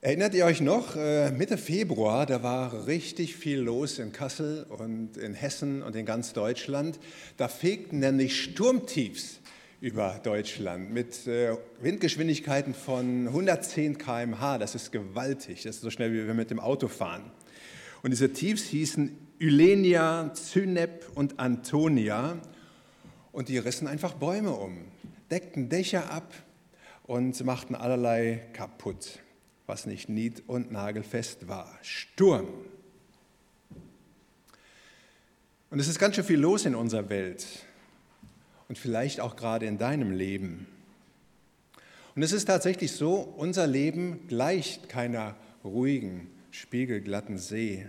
Erinnert ihr euch noch, äh, Mitte Februar, da war richtig viel los in Kassel und in Hessen und in ganz Deutschland. Da fegten nämlich Sturmtiefs über Deutschland mit äh, Windgeschwindigkeiten von 110 km/h. Das ist gewaltig, das ist so schnell, wie wir mit dem Auto fahren. Und diese Tiefs hießen Ylenia, Zynep und Antonia. Und die rissen einfach Bäume um, deckten Dächer ab und machten allerlei kaputt was nicht nied- und nagelfest war. Sturm. Und es ist ganz schön viel los in unserer Welt und vielleicht auch gerade in deinem Leben. Und es ist tatsächlich so, unser Leben gleicht keiner ruhigen, spiegelglatten See.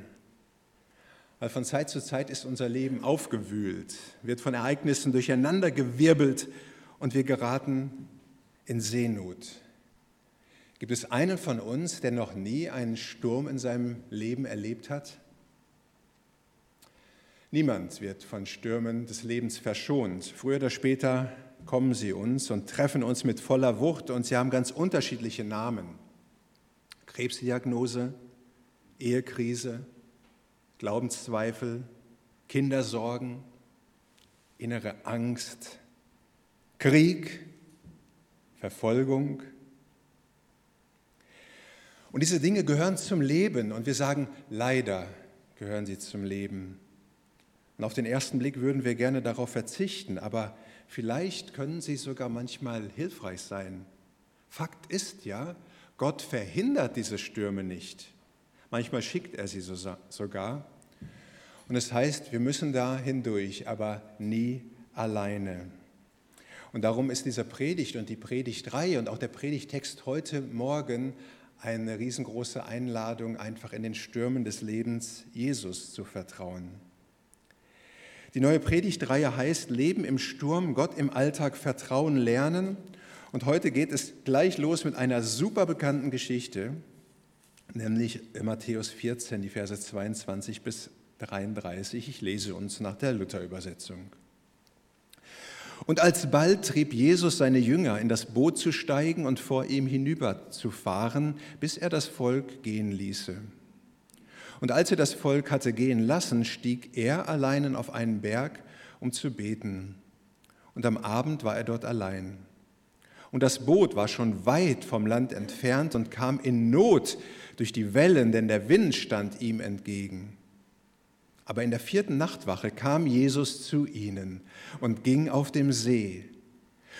Weil von Zeit zu Zeit ist unser Leben aufgewühlt, wird von Ereignissen durcheinandergewirbelt und wir geraten in Seenot. Gibt es einen von uns, der noch nie einen Sturm in seinem Leben erlebt hat? Niemand wird von Stürmen des Lebens verschont. Früher oder später kommen sie uns und treffen uns mit voller Wucht und sie haben ganz unterschiedliche Namen. Krebsdiagnose, Ehekrise, Glaubenszweifel, Kindersorgen, innere Angst, Krieg, Verfolgung, und diese Dinge gehören zum Leben und wir sagen, leider gehören sie zum Leben. Und auf den ersten Blick würden wir gerne darauf verzichten, aber vielleicht können sie sogar manchmal hilfreich sein. Fakt ist ja, Gott verhindert diese Stürme nicht. Manchmal schickt er sie sogar. Und es das heißt, wir müssen da hindurch, aber nie alleine. Und darum ist diese Predigt und die Predigtreihe und auch der Predigtext heute Morgen eine riesengroße Einladung, einfach in den Stürmen des Lebens Jesus zu vertrauen. Die neue Predigtreihe heißt Leben im Sturm, Gott im Alltag vertrauen lernen. Und heute geht es gleich los mit einer super bekannten Geschichte, nämlich Matthäus 14, die Verse 22 bis 33. Ich lese uns nach der Luther-Übersetzung. Und alsbald trieb Jesus seine Jünger, in das Boot zu steigen und vor ihm hinüberzufahren, bis er das Volk gehen ließe. Und als er das Volk hatte gehen lassen, stieg er allein auf einen Berg, um zu beten. Und am Abend war er dort allein. Und das Boot war schon weit vom Land entfernt und kam in Not durch die Wellen, denn der Wind stand ihm entgegen. Aber in der vierten Nachtwache kam Jesus zu ihnen und ging auf dem See.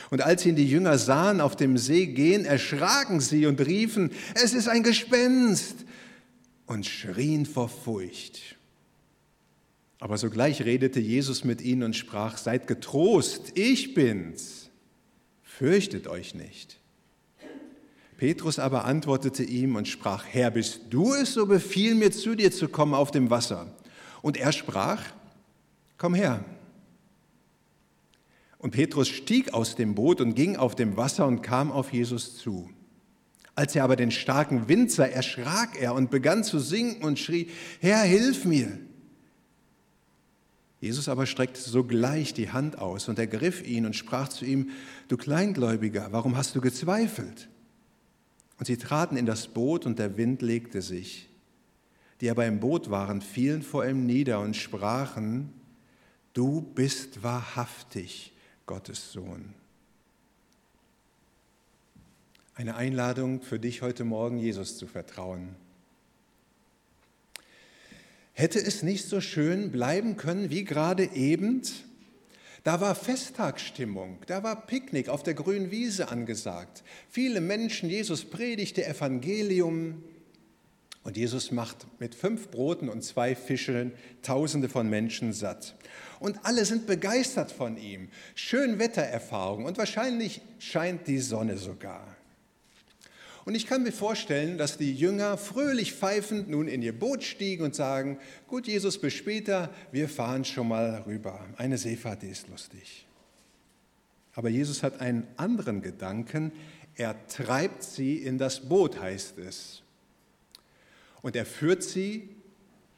Und als ihn die Jünger sahen auf dem See gehen, erschraken sie und riefen, es ist ein Gespenst und schrien vor Furcht. Aber sogleich redete Jesus mit ihnen und sprach, seid getrost, ich bin's, fürchtet euch nicht. Petrus aber antwortete ihm und sprach, Herr, bist du es, so befiehl mir zu dir zu kommen auf dem Wasser. Und er sprach, komm her. Und Petrus stieg aus dem Boot und ging auf dem Wasser und kam auf Jesus zu. Als er aber den starken Wind sah, erschrak er und begann zu sinken und schrie, Herr, hilf mir. Jesus aber streckte sogleich die Hand aus und ergriff ihn und sprach zu ihm, du Kleingläubiger, warum hast du gezweifelt? Und sie traten in das Boot und der Wind legte sich die aber im Boot waren, fielen vor ihm nieder und sprachen, du bist wahrhaftig Gottes Sohn. Eine Einladung für dich heute Morgen, Jesus zu vertrauen. Hätte es nicht so schön bleiben können wie gerade eben? Da war Festtagsstimmung, da war Picknick auf der grünen Wiese angesagt. Viele Menschen, Jesus predigte Evangelium, und Jesus macht mit fünf Broten und zwei Fischen Tausende von Menschen satt. Und alle sind begeistert von ihm. Schön Wettererfahrung und wahrscheinlich scheint die Sonne sogar. Und ich kann mir vorstellen, dass die Jünger fröhlich pfeifend nun in ihr Boot stiegen und sagen, gut Jesus, bis später, wir fahren schon mal rüber. Eine Seefahrt, die ist lustig. Aber Jesus hat einen anderen Gedanken. Er treibt sie in das Boot, heißt es. Und er führt sie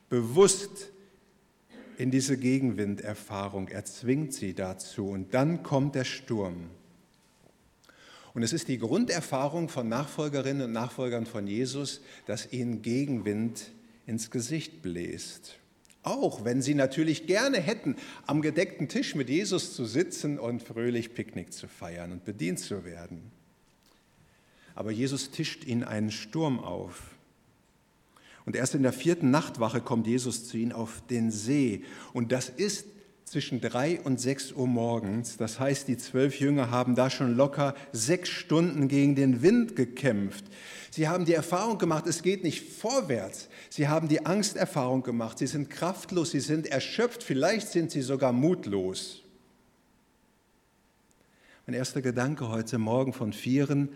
bewusst in diese Gegenwinderfahrung. Er zwingt sie dazu. Und dann kommt der Sturm. Und es ist die Grunderfahrung von Nachfolgerinnen und Nachfolgern von Jesus, dass ihnen Gegenwind ins Gesicht bläst. Auch wenn sie natürlich gerne hätten, am gedeckten Tisch mit Jesus zu sitzen und fröhlich Picknick zu feiern und bedient zu werden. Aber Jesus tischt ihnen einen Sturm auf. Und erst in der vierten Nachtwache kommt Jesus zu ihnen auf den See. Und das ist zwischen drei und sechs Uhr morgens. Das heißt, die zwölf Jünger haben da schon locker sechs Stunden gegen den Wind gekämpft. Sie haben die Erfahrung gemacht, es geht nicht vorwärts. Sie haben die Angsterfahrung gemacht. Sie sind kraftlos, sie sind erschöpft, vielleicht sind sie sogar mutlos. Mein erster Gedanke heute Morgen von Vieren,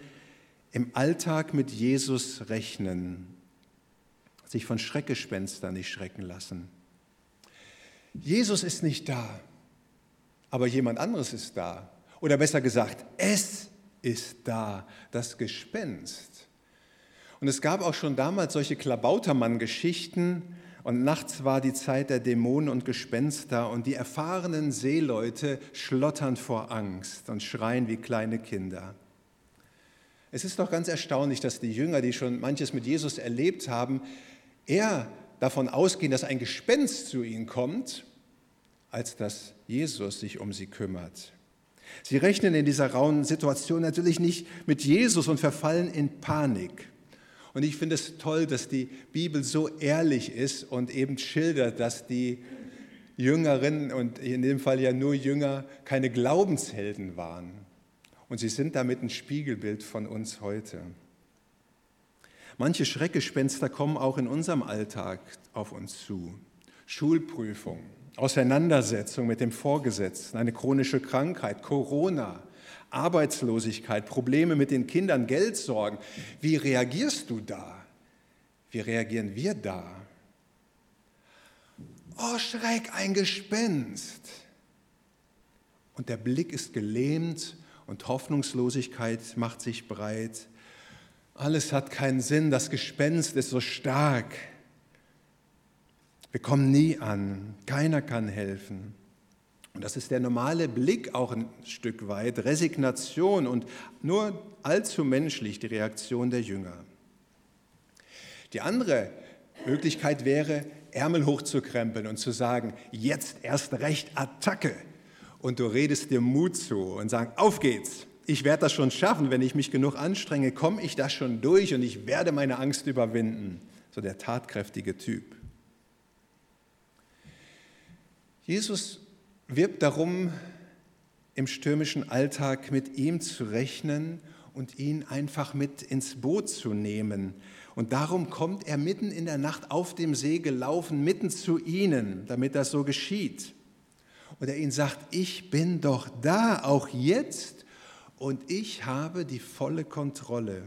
im Alltag mit Jesus rechnen, sich von Schreckgespenstern nicht schrecken lassen. Jesus ist nicht da, aber jemand anderes ist da. Oder besser gesagt, es ist da, das Gespenst. Und es gab auch schon damals solche Klabautermann-Geschichten. Und nachts war die Zeit der Dämonen und Gespenster und die erfahrenen Seeleute schlottern vor Angst und schreien wie kleine Kinder. Es ist doch ganz erstaunlich, dass die Jünger, die schon manches mit Jesus erlebt haben, eher davon ausgehen, dass ein Gespenst zu ihnen kommt, als dass Jesus sich um sie kümmert. Sie rechnen in dieser rauen Situation natürlich nicht mit Jesus und verfallen in Panik. Und ich finde es toll, dass die Bibel so ehrlich ist und eben schildert, dass die Jüngerinnen und in dem Fall ja nur Jünger keine Glaubenshelden waren. Und sie sind damit ein Spiegelbild von uns heute. Manche Schreckgespenster kommen auch in unserem Alltag auf uns zu. Schulprüfung, Auseinandersetzung mit dem Vorgesetzten, eine chronische Krankheit, Corona, Arbeitslosigkeit, Probleme mit den Kindern, Geldsorgen. Wie reagierst du da? Wie reagieren wir da? Oh, Schreck, ein Gespenst. Und der Blick ist gelähmt und Hoffnungslosigkeit macht sich breit. Alles hat keinen Sinn, das Gespenst ist so stark. Wir kommen nie an, keiner kann helfen. Und das ist der normale Blick auch ein Stück weit, Resignation und nur allzu menschlich die Reaktion der Jünger. Die andere Möglichkeit wäre, Ärmel hochzukrempeln und zu sagen, jetzt erst recht Attacke. Und du redest dir Mut zu und sagst, auf geht's. Ich werde das schon schaffen, wenn ich mich genug anstrenge, komme ich das schon durch und ich werde meine Angst überwinden. So der tatkräftige Typ. Jesus wirbt darum, im stürmischen Alltag mit ihm zu rechnen und ihn einfach mit ins Boot zu nehmen. Und darum kommt er mitten in der Nacht auf dem See gelaufen, mitten zu ihnen, damit das so geschieht. Und er ihnen sagt, ich bin doch da, auch jetzt, und ich habe die volle Kontrolle.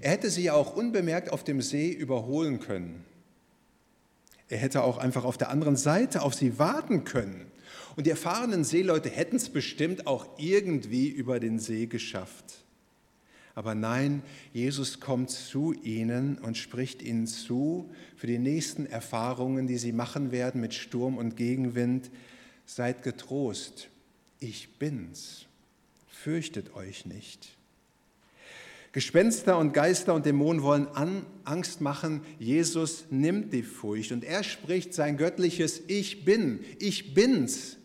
Er hätte sie ja auch unbemerkt auf dem See überholen können. Er hätte auch einfach auf der anderen Seite auf sie warten können. Und die erfahrenen Seeleute hätten es bestimmt auch irgendwie über den See geschafft. Aber nein, Jesus kommt zu ihnen und spricht ihnen zu für die nächsten Erfahrungen, die sie machen werden mit Sturm und Gegenwind. Seid getrost, ich bin's. Fürchtet euch nicht. Gespenster und Geister und Dämonen wollen an, Angst machen. Jesus nimmt die Furcht und er spricht sein göttliches Ich bin, ich bin's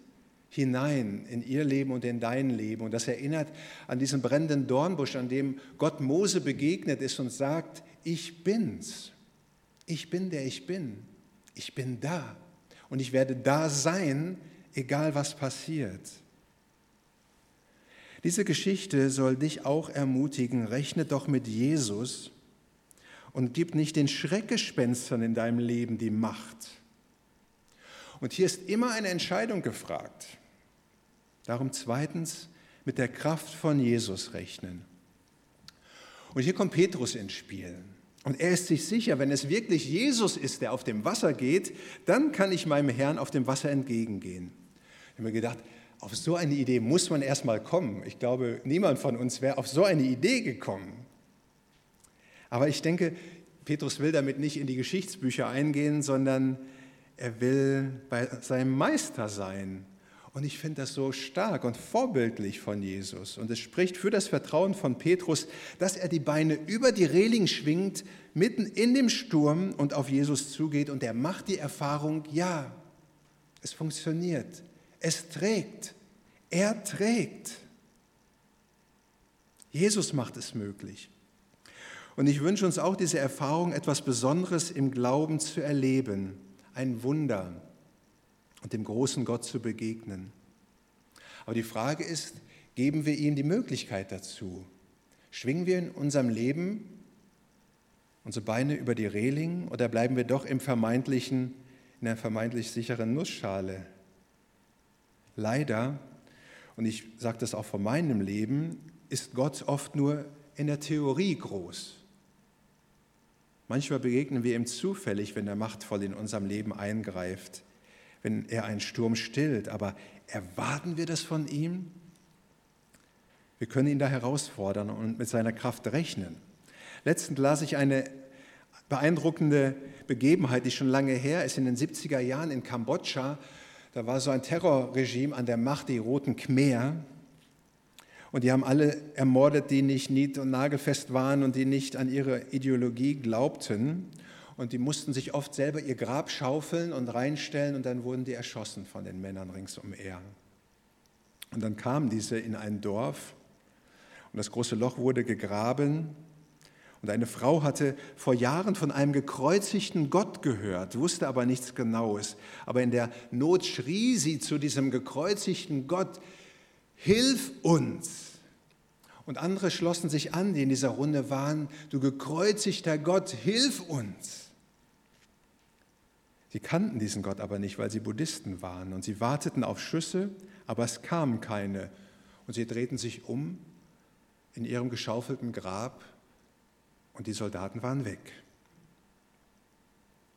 hinein in ihr Leben und in dein Leben. Und das erinnert an diesen brennenden Dornbusch, an dem Gott Mose begegnet ist und sagt, ich bin's. Ich bin der ich bin. Ich bin da. Und ich werde da sein, egal was passiert. Diese Geschichte soll dich auch ermutigen, rechne doch mit Jesus und gib nicht den Schreckgespenstern in deinem Leben die Macht. Und hier ist immer eine Entscheidung gefragt. Darum zweitens mit der Kraft von Jesus rechnen. Und hier kommt Petrus ins Spiel. Und er ist sich sicher, wenn es wirklich Jesus ist, der auf dem Wasser geht, dann kann ich meinem Herrn auf dem Wasser entgegengehen. Ich habe mir gedacht, auf so eine Idee muss man erstmal kommen. Ich glaube, niemand von uns wäre auf so eine Idee gekommen. Aber ich denke, Petrus will damit nicht in die Geschichtsbücher eingehen, sondern er will bei seinem Meister sein Und ich finde das so stark und vorbildlich von Jesus. Und es spricht für das Vertrauen von Petrus, dass er die Beine über die Reling schwingt, mitten in dem Sturm und auf Jesus zugeht. Und er macht die Erfahrung, ja, es funktioniert. Es trägt. Er trägt. Jesus macht es möglich. Und ich wünsche uns auch diese Erfahrung, etwas Besonderes im Glauben zu erleben, ein Wunder, und dem großen Gott zu begegnen. Aber die Frage ist, geben wir ihm die Möglichkeit dazu? Schwingen wir in unserem Leben unsere Beine über die Reling oder bleiben wir doch im vermeintlichen, in der vermeintlich sicheren Nussschale? Leider, und ich sage das auch von meinem Leben, ist Gott oft nur in der Theorie groß. Manchmal begegnen wir ihm zufällig, wenn er machtvoll in unserem Leben eingreift wenn er einen Sturm stillt. Aber erwarten wir das von ihm? Wir können ihn da herausfordern und mit seiner Kraft rechnen. Letztens las ich eine beeindruckende Begebenheit, die schon lange her ist, in den 70er Jahren in Kambodscha. Da war so ein Terrorregime an der Macht, die Roten Khmer. Und die haben alle ermordet, die nicht nied- und nagelfest waren und die nicht an ihre Ideologie glaubten und die mussten sich oft selber ihr Grab schaufeln und reinstellen und dann wurden die erschossen von den Männern ringsumher. Und dann kamen diese in ein Dorf und das große Loch wurde gegraben und eine Frau hatte vor Jahren von einem gekreuzigten Gott gehört, wusste aber nichts Genaues. Aber in der Not schrie sie zu diesem gekreuzigten Gott, Hilf uns! Und andere schlossen sich an, die in dieser Runde waren, du gekreuzigter Gott, hilf uns! Sie kannten diesen Gott aber nicht, weil sie Buddhisten waren und sie warteten auf Schüsse, aber es kamen keine. Und sie drehten sich um in ihrem geschaufelten Grab und die Soldaten waren weg.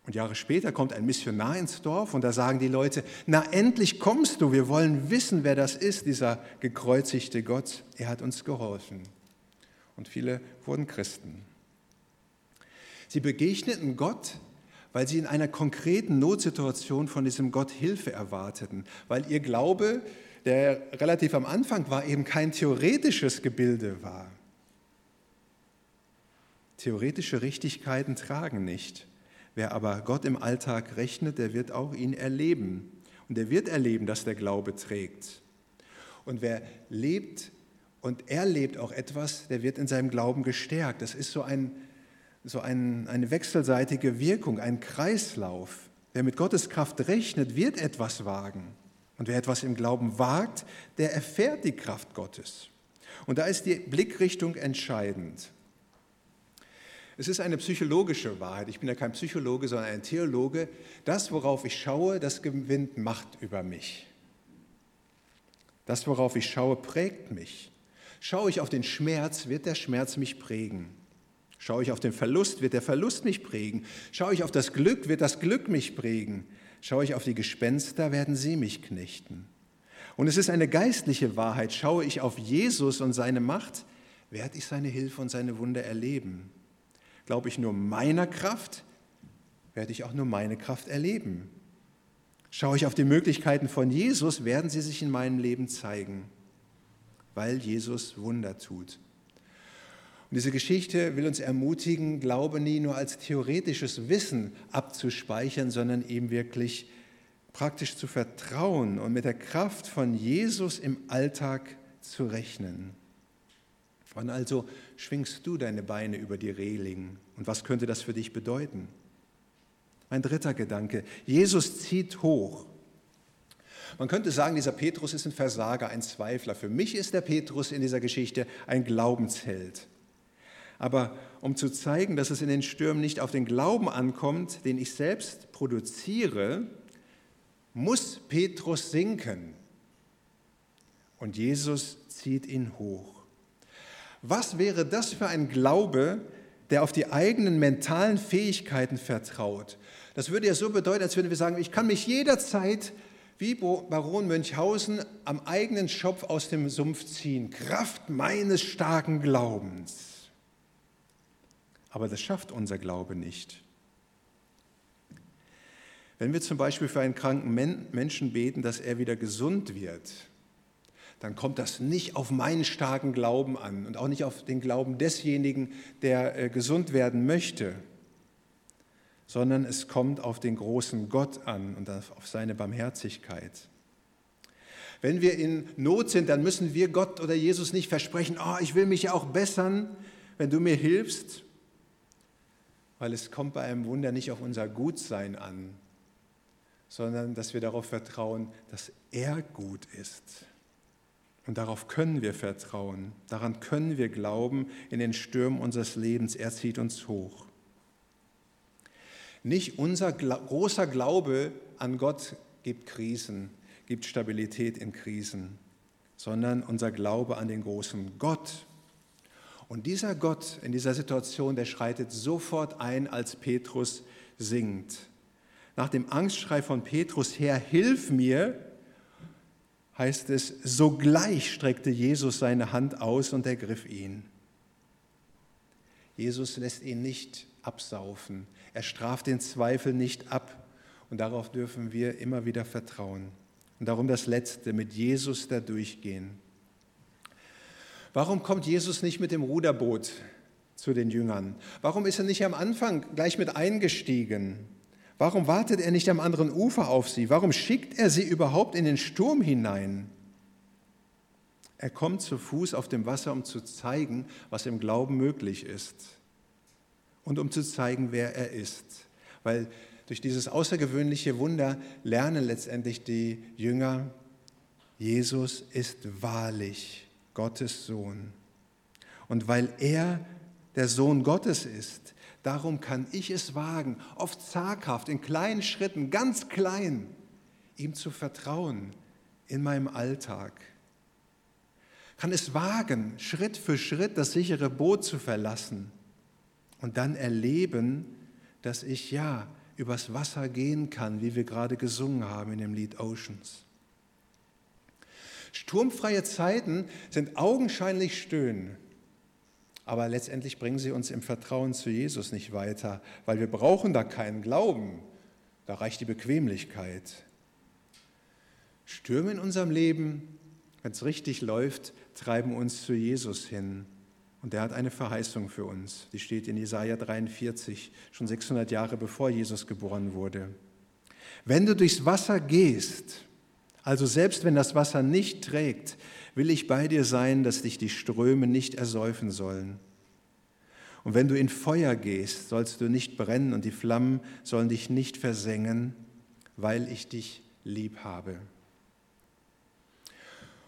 Und Jahre später kommt ein Missionar ins Dorf und da sagen die Leute, na endlich kommst du, wir wollen wissen, wer das ist, dieser gekreuzigte Gott. Er hat uns geholfen. Und viele wurden Christen. Sie begegneten Gott weil sie in einer konkreten Notsituation von diesem Gott Hilfe erwarteten, weil ihr Glaube, der relativ am Anfang war, eben kein theoretisches Gebilde war. Theoretische Richtigkeiten tragen nicht. Wer aber Gott im Alltag rechnet, der wird auch ihn erleben. Und er wird erleben, dass der Glaube trägt. Und wer lebt und erlebt auch etwas, der wird in seinem Glauben gestärkt. Das ist so ein so ein, eine wechselseitige Wirkung, ein Kreislauf. Wer mit Gottes Kraft rechnet, wird etwas wagen. Und wer etwas im Glauben wagt, der erfährt die Kraft Gottes. Und da ist die Blickrichtung entscheidend. Es ist eine psychologische Wahrheit. Ich bin ja kein Psychologe, sondern ein Theologe. Das, worauf ich schaue, das gewinnt Macht über mich. Das, worauf ich schaue, prägt mich. Schaue ich auf den Schmerz, wird der Schmerz mich prägen. Schaue ich auf den Verlust, wird der Verlust mich prägen. Schaue ich auf das Glück, wird das Glück mich prägen. Schaue ich auf die Gespenster, werden sie mich knechten. Und es ist eine geistliche Wahrheit. Schaue ich auf Jesus und seine Macht, werde ich seine Hilfe und seine Wunder erleben. Glaube ich nur meiner Kraft, werde ich auch nur meine Kraft erleben. Schaue ich auf die Möglichkeiten von Jesus, werden sie sich in meinem Leben zeigen, weil Jesus Wunder tut. Und diese Geschichte will uns ermutigen, Glaube nie nur als theoretisches Wissen abzuspeichern, sondern ihm wirklich praktisch zu vertrauen und mit der Kraft von Jesus im Alltag zu rechnen. Wann also schwingst du deine Beine über die Reling und was könnte das für dich bedeuten? Mein dritter Gedanke, Jesus zieht hoch. Man könnte sagen, dieser Petrus ist ein Versager, ein Zweifler. Für mich ist der Petrus in dieser Geschichte ein Glaubensheld. Aber um zu zeigen, dass es in den Stürmen nicht auf den Glauben ankommt, den ich selbst produziere, muss Petrus sinken. Und Jesus zieht ihn hoch. Was wäre das für ein Glaube, der auf die eigenen mentalen Fähigkeiten vertraut? Das würde ja so bedeuten, als würden wir sagen, ich kann mich jederzeit wie Baron Münchhausen am eigenen Schopf aus dem Sumpf ziehen, Kraft meines starken Glaubens. Aber das schafft unser Glaube nicht. Wenn wir zum Beispiel für einen kranken Menschen beten, dass er wieder gesund wird, dann kommt das nicht auf meinen starken Glauben an und auch nicht auf den Glauben desjenigen, der äh, gesund werden möchte, sondern es kommt auf den großen Gott an und auf seine Barmherzigkeit. Wenn wir in Not sind, dann müssen wir Gott oder Jesus nicht versprechen, oh, ich will mich ja auch bessern, wenn du mir hilfst, weil es kommt bei einem Wunder nicht auf unser Gutsein an, sondern dass wir darauf vertrauen, dass er gut ist. Und darauf können wir vertrauen, daran können wir glauben in den Stürmen unseres Lebens. Er zieht uns hoch. Nicht unser großer Glaube an Gott gibt Krisen, gibt Stabilität in Krisen, sondern unser Glaube an den großen Gott. Und dieser Gott in dieser Situation, der schreitet sofort ein, als Petrus singt. Nach dem Angstschrei von Petrus, Herr, hilf mir, heißt es, sogleich streckte Jesus seine Hand aus und ergriff ihn. Jesus lässt ihn nicht absaufen. Er straft den Zweifel nicht ab. Und darauf dürfen wir immer wieder vertrauen. Und darum das Letzte, mit Jesus da durchgehen. Warum kommt Jesus nicht mit dem Ruderboot zu den Jüngern? Warum ist er nicht am Anfang gleich mit eingestiegen? Warum wartet er nicht am anderen Ufer auf sie? Warum schickt er sie überhaupt in den Sturm hinein? Er kommt zu Fuß auf dem Wasser, um zu zeigen, was im Glauben möglich ist und um zu zeigen, wer er ist. Weil durch dieses außergewöhnliche Wunder lernen letztendlich die Jünger, Jesus ist wahrlich Gottes Sohn. Und weil er der Sohn Gottes ist, Darum kann ich es wagen, oft zaghaft, in kleinen Schritten, ganz klein, ihm zu vertrauen in meinem Alltag. Kann es wagen, Schritt für Schritt das sichere Boot zu verlassen und dann erleben, dass ich ja übers Wasser gehen kann, wie wir gerade gesungen haben in dem Lied Oceans. Sturmfreie Zeiten sind augenscheinlich Stöhnen aber letztendlich bringen sie uns im Vertrauen zu Jesus nicht weiter, weil wir brauchen da keinen Glauben. Da reicht die Bequemlichkeit. Stürme in unserem Leben, wenn es richtig läuft, treiben uns zu Jesus hin. Und er hat eine Verheißung für uns. Die steht in Jesaja 43, schon 600 Jahre bevor Jesus geboren wurde. Wenn du durchs Wasser gehst, also selbst wenn das Wasser nicht trägt, will ich bei dir sein, dass dich die Ströme nicht ersäufen sollen. Und wenn du in Feuer gehst, sollst du nicht brennen und die Flammen sollen dich nicht versengen, weil ich dich lieb habe.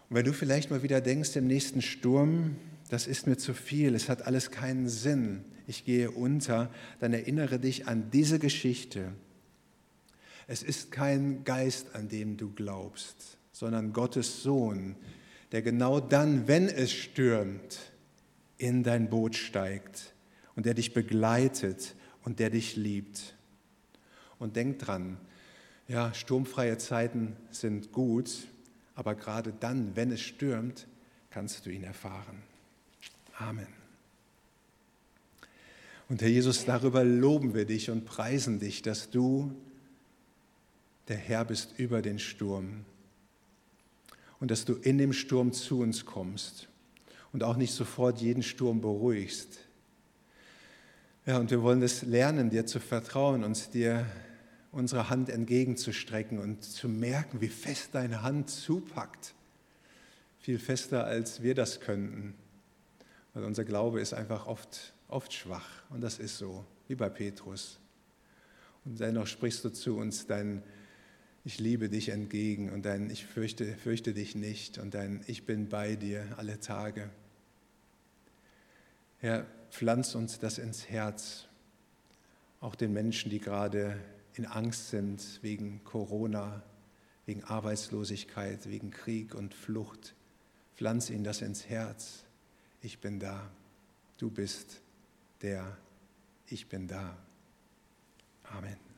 Und wenn du vielleicht mal wieder denkst im nächsten Sturm, das ist mir zu viel, es hat alles keinen Sinn, ich gehe unter, dann erinnere dich an diese Geschichte. Es ist kein Geist, an dem du glaubst, sondern Gottes Sohn, der genau dann, wenn es stürmt, in dein Boot steigt und der dich begleitet und der dich liebt. Und denk dran, ja, sturmfreie Zeiten sind gut, aber gerade dann, wenn es stürmt, kannst du ihn erfahren. Amen. Und Herr Jesus, darüber loben wir dich und preisen dich, dass du der Herr bist über den Sturm und dass du in dem Sturm zu uns kommst und auch nicht sofort jeden Sturm beruhigst. Ja, und wir wollen es lernen, dir zu vertrauen, uns dir unsere Hand entgegenzustrecken und zu merken, wie fest deine Hand zupackt. Viel fester, als wir das könnten. Weil unser Glaube ist einfach oft, oft schwach. Und das ist so, wie bei Petrus. Und dennoch sprichst du zu uns dein ich liebe dich entgegen und dein Ich fürchte, fürchte dich nicht und dein Ich bin bei dir alle Tage. Herr, pflanz uns das ins Herz, auch den Menschen, die gerade in Angst sind wegen Corona, wegen Arbeitslosigkeit, wegen Krieg und Flucht. Pflanz ihnen das ins Herz. Ich bin da. Du bist der. Ich bin da. Amen.